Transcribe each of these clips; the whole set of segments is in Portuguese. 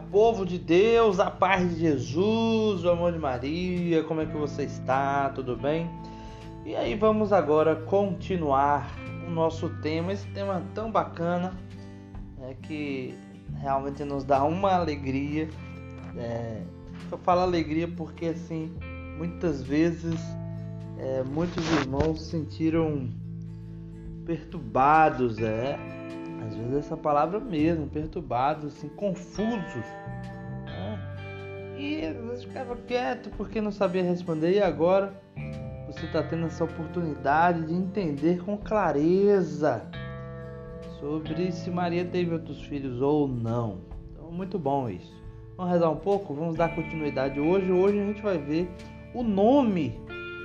povo de Deus, a paz de Jesus, o amor de Maria, como é que você está? Tudo bem? E aí vamos agora continuar o nosso tema, esse tema tão bacana, é, que realmente nos dá uma alegria. É, eu falo alegria porque assim, muitas vezes é, muitos irmãos se sentiram perturbados, é, às essa palavra mesmo, perturbados, assim, confusos. Né? E às vezes ficava quieto porque não sabia responder, e agora você está tendo essa oportunidade de entender com clareza sobre se Maria teve outros filhos ou não. Então, muito bom isso. Vamos rezar um pouco? Vamos dar continuidade hoje. Hoje a gente vai ver o nome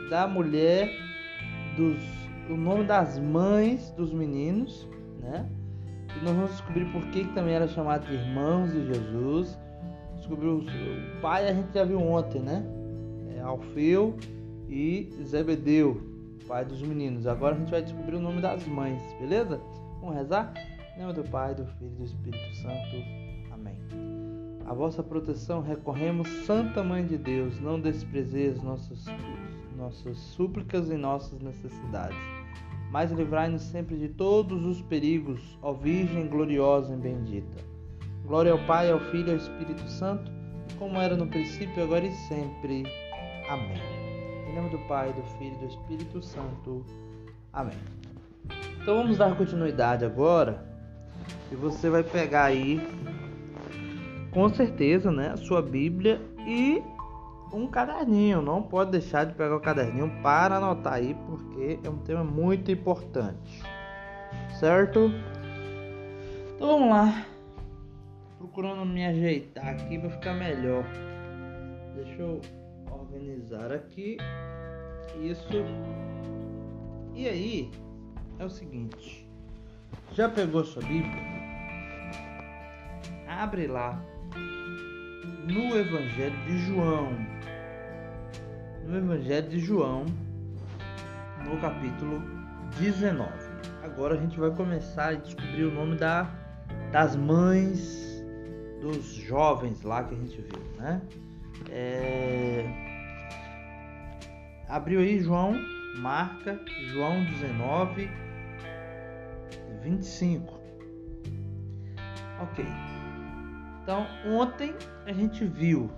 da mulher, dos, o nome das mães dos meninos, né? E nós vamos descobrir por que, que também era chamado de irmãos de Jesus. Descobriu o pai, a gente já viu ontem, né? É Alfeu e Zebedeu, pai dos meninos. Agora a gente vai descobrir o nome das mães, beleza? Vamos rezar? Em nome do Pai, do Filho e do Espírito Santo. Amém. A vossa proteção recorremos, Santa Mãe de Deus, não desprezeis nossas, nossas súplicas e nossas necessidades mas livrai-nos sempre de todos os perigos, ó Virgem gloriosa e bendita. Glória ao Pai, ao Filho e ao Espírito Santo, como era no princípio, agora e sempre. Amém. Em nome do Pai, do Filho e do Espírito Santo. Amém. Então vamos dar continuidade agora. E você vai pegar aí, com certeza, né, a sua Bíblia e um caderninho. Não pode deixar de pegar o caderninho para anotar aí, porque é um tema muito importante. Certo? Então vamos lá. Procurando me ajeitar aqui para ficar melhor. Deixa eu organizar aqui. Isso. E aí, é o seguinte. Já pegou sua Bíblia? Abre lá no Evangelho de João no Evangelho de João, no capítulo 19. Agora a gente vai começar a descobrir o nome da, das mães dos jovens lá que a gente viu, né? É... Abriu aí João, marca João 19, 25. Ok. Então, ontem a gente viu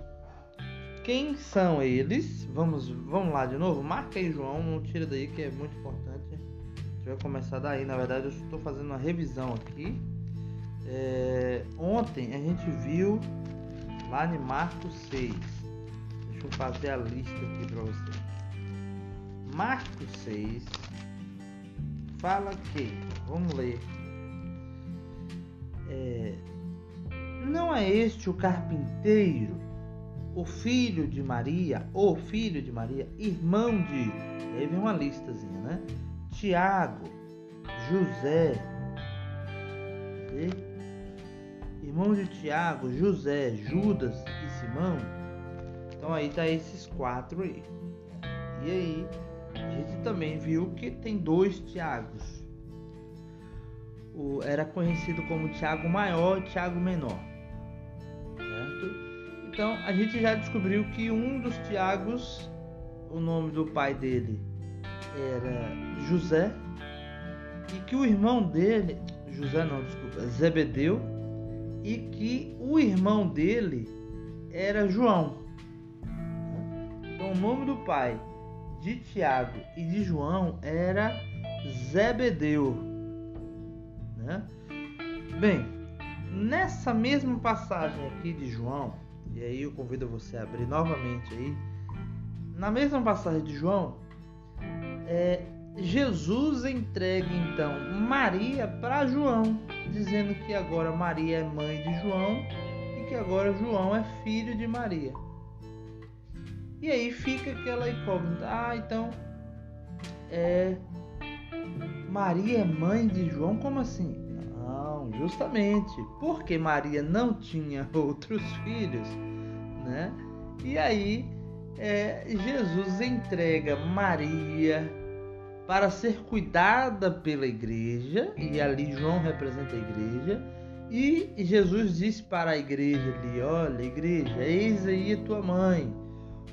quem são eles? Vamos, vamos lá de novo. Marca aí, João. Não tira daí que é muito importante. A gente vai começar daí. Na verdade, eu estou fazendo uma revisão aqui. É, ontem a gente viu lá em Marcos 6. Deixa eu fazer a lista aqui para você. Marcos 6 fala que, vamos ler. É, não é este o carpinteiro o filho de Maria, o filho de Maria, irmão de. Aí vem uma listazinha, né? Tiago, José, irmão de Tiago, José, Judas e Simão. Então aí tá esses quatro aí. E aí a gente também viu que tem dois Tiagos. O, era conhecido como Tiago Maior e Tiago Menor. Então a gente já descobriu que um dos Tiagos, o nome do pai dele era José, e que o irmão dele, José não, desculpa, Zebedeu, e que o irmão dele era João. Então o nome do pai de Tiago e de João era Zebedeu. Né? Bem, nessa mesma passagem aqui de João, e aí eu convido você a abrir novamente aí. Na mesma passagem de João, é, Jesus entrega então Maria para João, dizendo que agora Maria é mãe de João e que agora João é filho de Maria. E aí fica aquela incógnita. Ah, então é Maria é mãe de João? Como assim? Justamente porque Maria não tinha outros filhos, né? E aí é, Jesus entrega Maria para ser cuidada pela igreja, e ali João representa a igreja, E Jesus disse para a igreja ali: Olha, igreja, eis aí a tua mãe.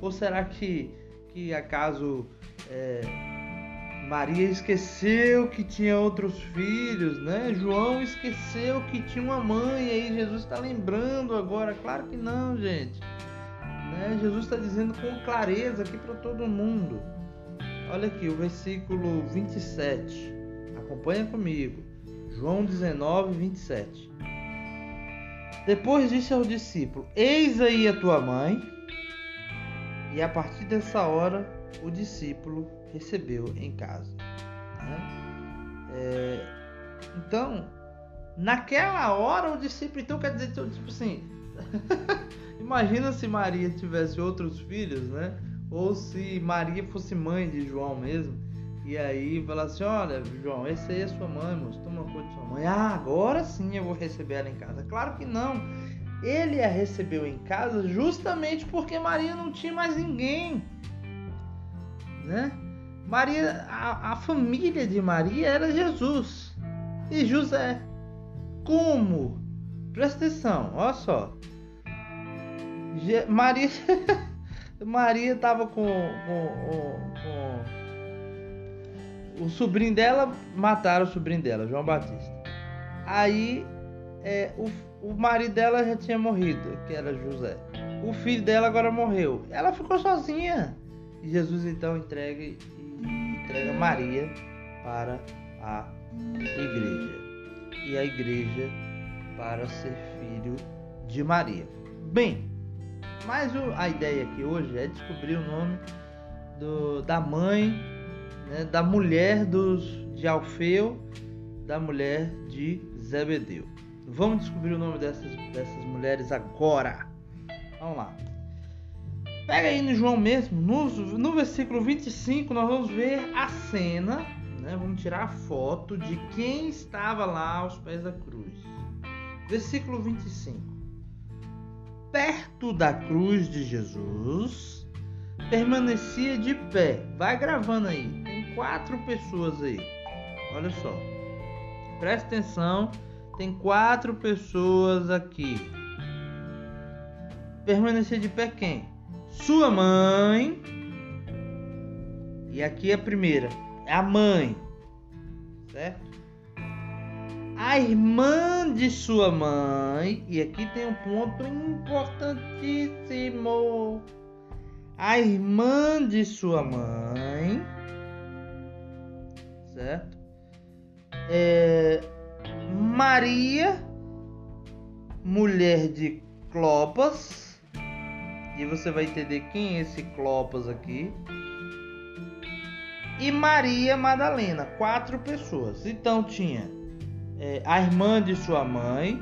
Ou será que, que acaso é, Maria esqueceu que tinha outros filhos, né? João esqueceu que tinha uma mãe, e aí Jesus está lembrando agora. Claro que não, gente. Né? Jesus está dizendo com clareza aqui para todo mundo. Olha aqui o versículo 27. Acompanha comigo. João 19, 27. Depois disse ao discípulo: Eis aí a tua mãe. E a partir dessa hora, o discípulo recebeu em casa. Né? É, então, naquela hora, o discípulo, então quer dizer, tipo assim, imagina se Maria tivesse outros filhos, né? Ou se Maria fosse mãe de João mesmo. E aí fala assim, olha, João, esse aí é sua mãe, moço, toma conta de sua mãe. Ah, agora sim eu vou receber ela em casa. Claro que não. Ele a recebeu em casa justamente porque Maria não tinha mais ninguém. Né? Maria, a, a família de Maria era Jesus e José. Como? Presta atenção, olha só. Maria Maria estava com, com, com, o sobrinho dela, mataram o sobrinho dela, João Batista. Aí é, o, o marido dela já tinha morrido, que era José. O filho dela agora morreu. Ela ficou sozinha. E Jesus então entrega, entrega Maria para a igreja. E a igreja para ser filho de Maria. Bem, mas a ideia aqui hoje é descobrir o nome do, da mãe, né, da mulher dos, de Alfeu, da mulher de Zebedeu. Vamos descobrir o nome dessas, dessas mulheres agora. Vamos lá. Pega aí no João mesmo, no, no versículo 25, nós vamos ver a cena, né? vamos tirar a foto de quem estava lá aos pés da cruz. Versículo 25 perto da cruz de Jesus, permanecia de pé. Vai gravando aí. Tem quatro pessoas aí. Olha só. Presta atenção. Tem quatro pessoas aqui. Permanecia de pé quem? Sua mãe. E aqui é a primeira. É a mãe. Certo? a irmã de sua mãe, e aqui tem um ponto importantíssimo. A irmã de sua mãe, certo? É, Maria, mulher de Clopas, e você vai entender quem é esse Clopas aqui. E Maria Madalena, quatro pessoas. Então tinha é, a irmã de sua mãe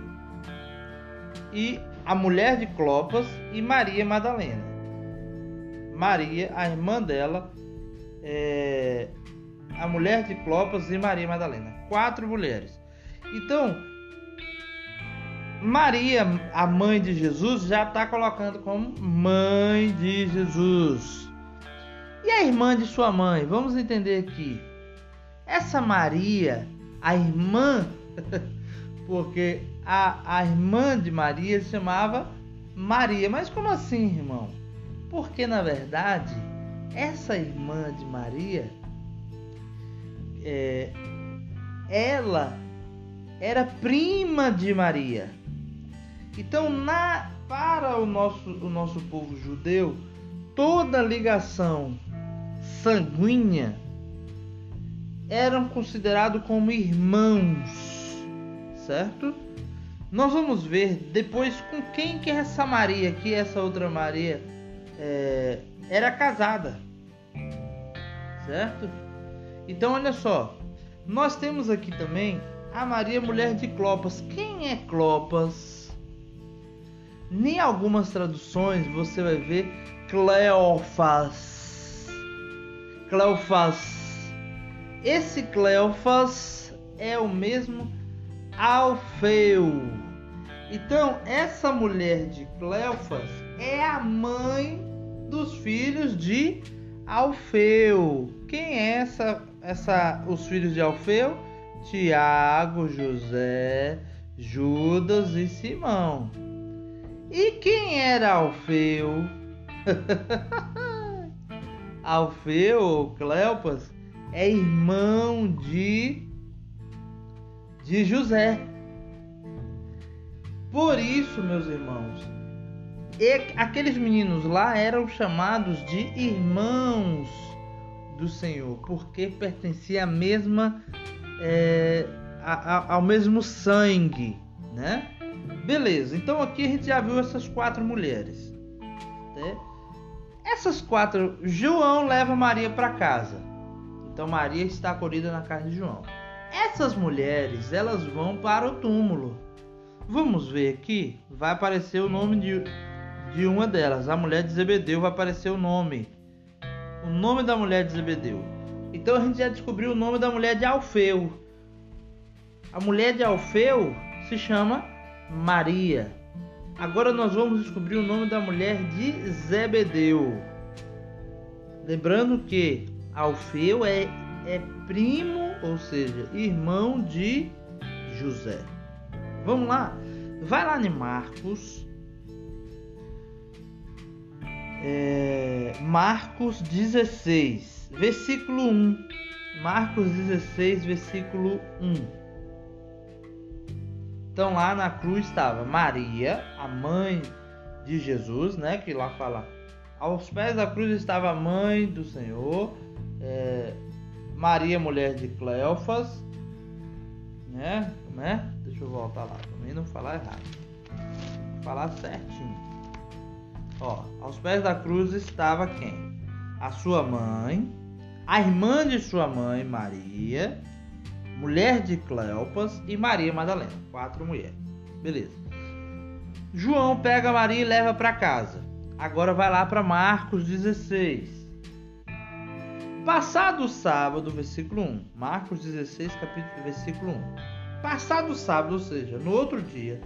e a mulher de Clopas e Maria Madalena. Maria, a irmã dela, é, a mulher de Clopas e Maria Madalena. Quatro mulheres. Então, Maria, a mãe de Jesus, já está colocando como mãe de Jesus. E a irmã de sua mãe? Vamos entender aqui. Essa Maria, a irmã Porque a, a irmã de Maria se chamava Maria. Mas como assim, irmão? Porque na verdade, essa irmã de Maria, é, ela era prima de Maria. Então, na, para o nosso, o nosso povo judeu, toda ligação sanguínea eram considerados como irmãos certo? Nós vamos ver depois com quem que essa Maria, que essa outra Maria é, era casada, certo? Então olha só, nós temos aqui também a Maria mulher de Clopas. Quem é Clopas? Nem algumas traduções você vai ver Cleofas. Cleofas. Esse Cleofas é o mesmo Alfeu. Então, essa mulher de Cleofas é a mãe dos filhos de Alfeu. Quem é essa, essa os filhos de Alfeu? Tiago, José, Judas e Simão. E quem era Alfeu? Alfeu Cleopas é irmão de de José. Por isso, meus irmãos, aqueles meninos lá eram chamados de irmãos do Senhor, porque pertencia à mesma é, ao mesmo sangue, né? Beleza. Então aqui a gente já viu essas quatro mulheres. Né? Essas quatro, João leva Maria para casa. Então Maria está acolhida na casa de João. Essas mulheres, elas vão para o túmulo. Vamos ver aqui, vai aparecer o nome de, de uma delas, a mulher de Zebedeu, vai aparecer o nome. O nome da mulher de Zebedeu. Então a gente já descobriu o nome da mulher de Alfeu. A mulher de Alfeu se chama Maria. Agora nós vamos descobrir o nome da mulher de Zebedeu. Lembrando que Alfeu é, é primo, ou seja, irmão de José. Vamos lá? Vai lá em Marcos. É, Marcos 16, versículo 1. Marcos 16, versículo 1. Então lá na cruz estava Maria, a mãe de Jesus, né? Que lá fala. Aos pés da cruz estava a mãe do Senhor, é, Maria, mulher de Cleofas, né? né? Deixa eu voltar lá, também não falar errado. Vou falar certinho. Ó, aos pés da cruz estava quem? A sua mãe, a irmã de sua mãe, Maria, mulher de Cleopas e Maria Madalena. Quatro mulheres. Beleza. João pega Maria e leva para casa. Agora vai lá para Marcos 16. Passado o sábado, versículo 1. Marcos 16, capítulo, versículo 1. Passado o sábado, ou seja, no outro dia,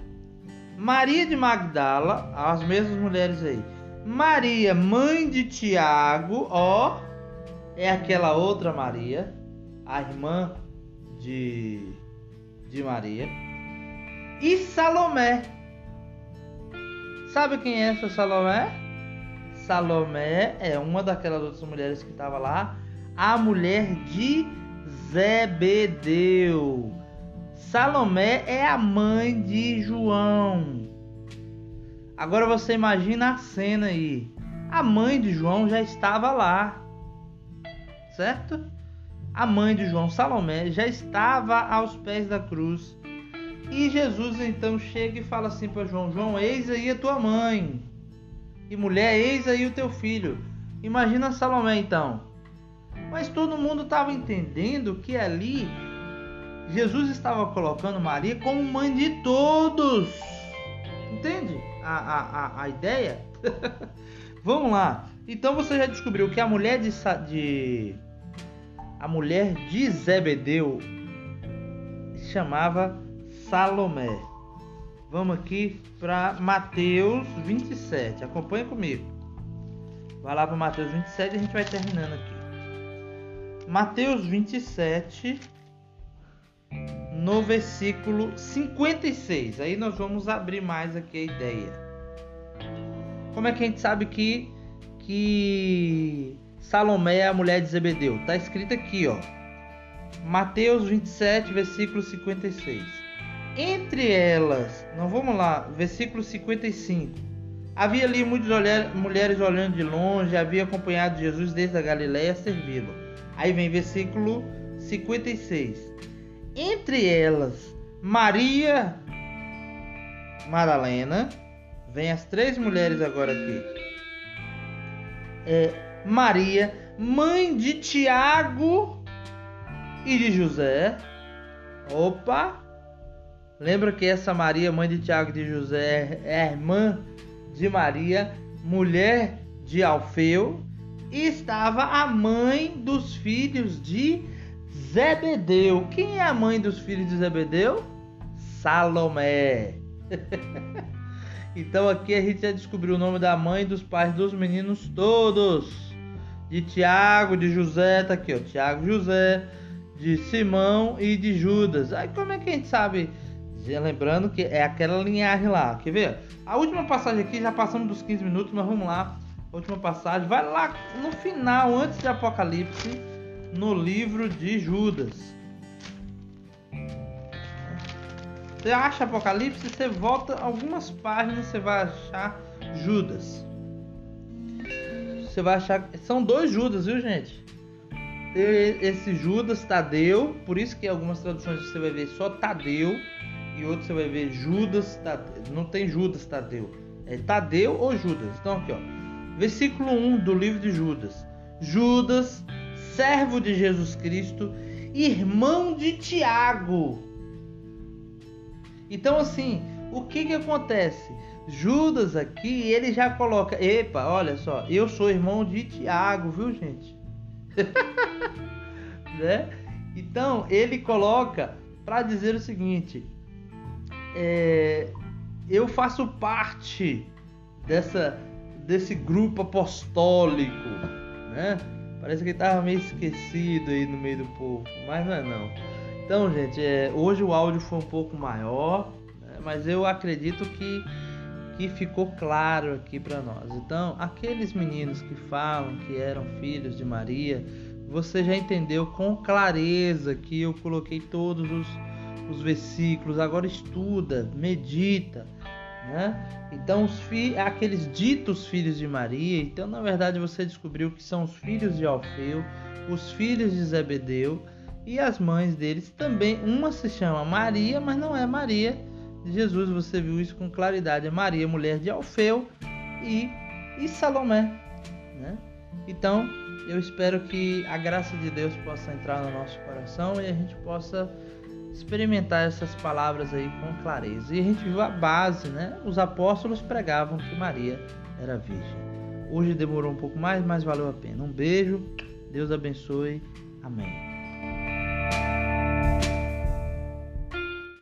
Maria de Magdala, as mesmas mulheres aí. Maria, mãe de Tiago, ó, é aquela outra Maria, a irmã de, de Maria. E Salomé. Sabe quem é essa Salomé? Salomé é uma daquelas outras mulheres que estava lá a mulher de Zebedeu. Salomé é a mãe de João. Agora você imagina a cena aí. A mãe de João já estava lá. Certo? A mãe de João, Salomé, já estava aos pés da cruz. E Jesus então chega e fala assim para João: João, eis aí a tua mãe. E mulher, eis aí o teu filho. Imagina Salomé então. Mas todo mundo estava entendendo que ali Jesus estava colocando Maria como mãe de todos. Entende a, a, a, a ideia? Vamos lá. Então você já descobriu que a mulher de, de a mulher de Zebedeu chamava Salomé. Vamos aqui para Mateus 27. Acompanha comigo. Vai lá para Mateus 27 e a gente vai terminando aqui. Mateus 27, no versículo 56. Aí nós vamos abrir mais aqui a ideia. Como é que a gente sabe que, que Salomé é a mulher de Zebedeu? Está escrito aqui, ó. Mateus 27, versículo 56. Entre elas, não vamos lá, versículo 55. Havia ali muitas mulheres olhando de longe, havia acompanhado Jesus desde a Galiléia a servi-lo. Aí vem versículo 56. Entre elas, Maria Madalena, vem as três mulheres agora aqui. É, Maria, mãe de Tiago e de José. Opa! Lembra que essa Maria, mãe de Tiago e de José, é irmã de Maria, mulher de Alfeu, estava a mãe dos filhos de Zebedeu. Quem é a mãe dos filhos de Zebedeu? Salomé. então aqui a gente já descobriu o nome da mãe e dos pais dos meninos todos. De Tiago, de José, tá aqui, ó. Tiago, José, de Simão e de Judas. Aí como é que a gente sabe Lembrando que é aquela linhagem lá. Quer ver? A última passagem aqui, já passamos dos 15 minutos, mas vamos lá. Última passagem. Vai lá no final, antes de Apocalipse, no livro de Judas. Você acha Apocalipse, você volta algumas páginas, você vai achar Judas. Você vai achar. São dois Judas, viu, gente? Esse Judas Tadeu, por isso que algumas traduções você vai ver só Tadeu e outros você vai ver Judas Tadeu. Não tem Judas Tadeu. É Tadeu ou Judas. Então aqui, ó. Versículo 1 do livro de Judas. Judas, servo de Jesus Cristo, irmão de Tiago. Então assim, o que que acontece? Judas aqui, ele já coloca, epa, olha só, eu sou irmão de Tiago, viu, gente? né? Então, ele coloca para dizer o seguinte: é, eu faço parte dessa desse grupo apostólico, né? Parece que ele tava meio esquecido aí no meio do povo, mas não é não. Então, gente, é, hoje o áudio foi um pouco maior, né? mas eu acredito que que ficou claro aqui para nós. Então, aqueles meninos que falam que eram filhos de Maria, você já entendeu com clareza que eu coloquei todos os, os versículos. Agora estuda, medita, né? Então, os fi aqueles ditos filhos de Maria, então na verdade você descobriu que são os filhos de Alfeu, os filhos de Zebedeu e as mães deles também. Uma se chama Maria, mas não é Maria Jesus, você viu isso com claridade. É Maria, mulher de Alfeu e, e Salomé. Né? Então, eu espero que a graça de Deus possa entrar no nosso coração e a gente possa experimentar essas palavras aí com clareza. E a gente viu a base, né? Os apóstolos pregavam que Maria era virgem. Hoje demorou um pouco mais, mas valeu a pena. Um beijo, Deus abençoe. Amém.